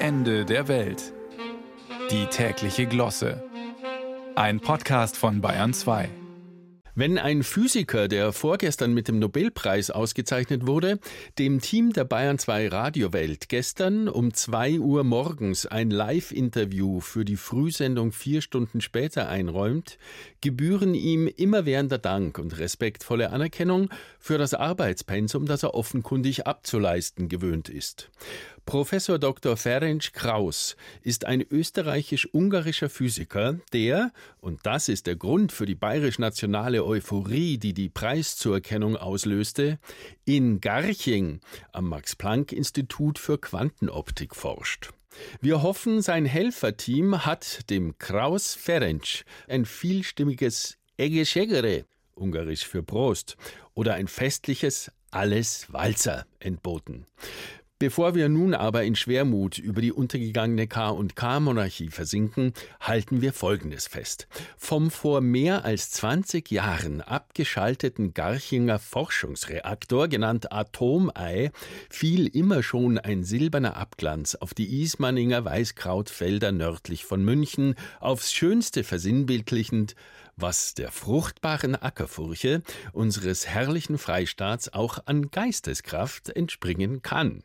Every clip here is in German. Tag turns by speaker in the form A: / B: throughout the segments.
A: Ende der Welt. Die tägliche Glosse. Ein Podcast von Bayern 2.
B: Wenn ein Physiker, der vorgestern mit dem Nobelpreis ausgezeichnet wurde, dem Team der Bayern 2 Radiowelt gestern um 2 Uhr morgens ein Live-Interview für die Frühsendung vier Stunden später einräumt, gebühren ihm immerwährender Dank und respektvolle Anerkennung für das Arbeitspensum, das er offenkundig abzuleisten gewöhnt ist. Professor Dr. Ferenc Kraus ist ein österreichisch-ungarischer Physiker, der, und das ist der Grund für die bayerisch-nationale Euphorie, die die Preiszuerkennung auslöste, in Garching am Max-Planck-Institut für Quantenoptik forscht. Wir hoffen, sein Helferteam hat dem Kraus Ferenc ein vielstimmiges Egeschegere, ungarisch für Prost, oder ein festliches Alles Walzer entboten. Bevor wir nun aber in Schwermut über die untergegangene K&K-Monarchie versinken, halten wir Folgendes fest. Vom vor mehr als 20 Jahren abgeschalteten Garchinger Forschungsreaktor, genannt Atomei, fiel immer schon ein silberner Abglanz auf die Ismaninger Weißkrautfelder nördlich von München, aufs Schönste versinnbildlichend, was der fruchtbaren Ackerfurche unseres herrlichen Freistaats auch an Geisteskraft entspringen kann.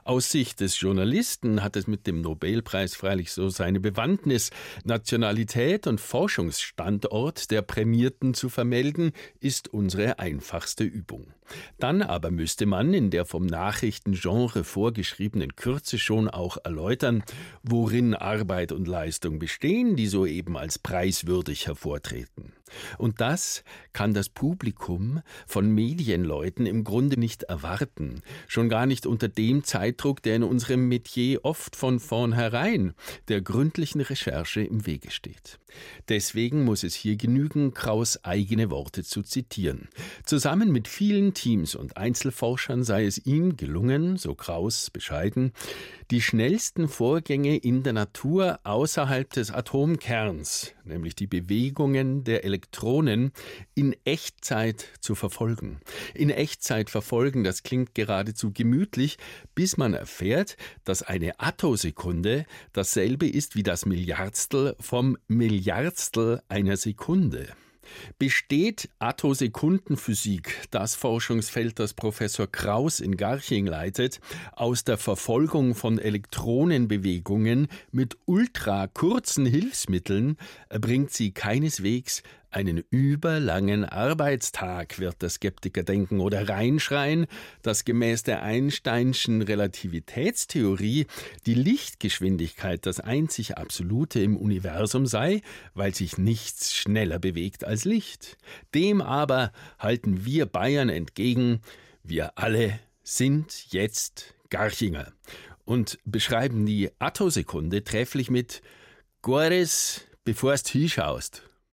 B: Aus Sicht des Journalisten hat es mit dem Nobelpreis freilich so seine Bewandtnis. Nationalität und Forschungsstandort der Prämierten zu vermelden, ist unsere einfachste Übung. Dann aber müsste man in der vom Nachrichtengenre vorgeschriebenen Kürze schon auch erläutern, worin Arbeit und Leistung bestehen, die soeben als preiswürdig hervortreten. Und das kann das Publikum von Medienleuten im Grunde nicht erwarten, schon gar nicht unter dem Zeitdruck, der in unserem Metier oft von vornherein der gründlichen Recherche im Wege steht. Deswegen muss es hier genügen, Kraus eigene Worte zu zitieren. Zusammen mit vielen Teams und Einzelforschern sei es ihm gelungen, so Kraus bescheiden, die schnellsten Vorgänge in der Natur außerhalb des Atomkerns, nämlich die Bewegungen der Elektronen, in Echtzeit zu verfolgen. In Echtzeit verfolgen, das klingt geradezu gemütlich, bis man erfährt, dass eine Attosekunde dasselbe ist wie das Milliardstel vom Milliardstel einer Sekunde. Besteht Attosekundenphysik, das Forschungsfeld, das Professor Kraus in Garching leitet, aus der Verfolgung von Elektronenbewegungen mit ultrakurzen Hilfsmitteln, erbringt sie keineswegs einen überlangen Arbeitstag, wird der Skeptiker denken oder reinschreien, dass gemäß der Einsteinschen Relativitätstheorie die Lichtgeschwindigkeit das einzig Absolute im Universum sei, weil sich nichts schneller bewegt als Licht. Dem aber halten wir Bayern entgegen, wir alle sind jetzt Garchinger und beschreiben die Attosekunde trefflich mit Gores, bevorst hinschaust.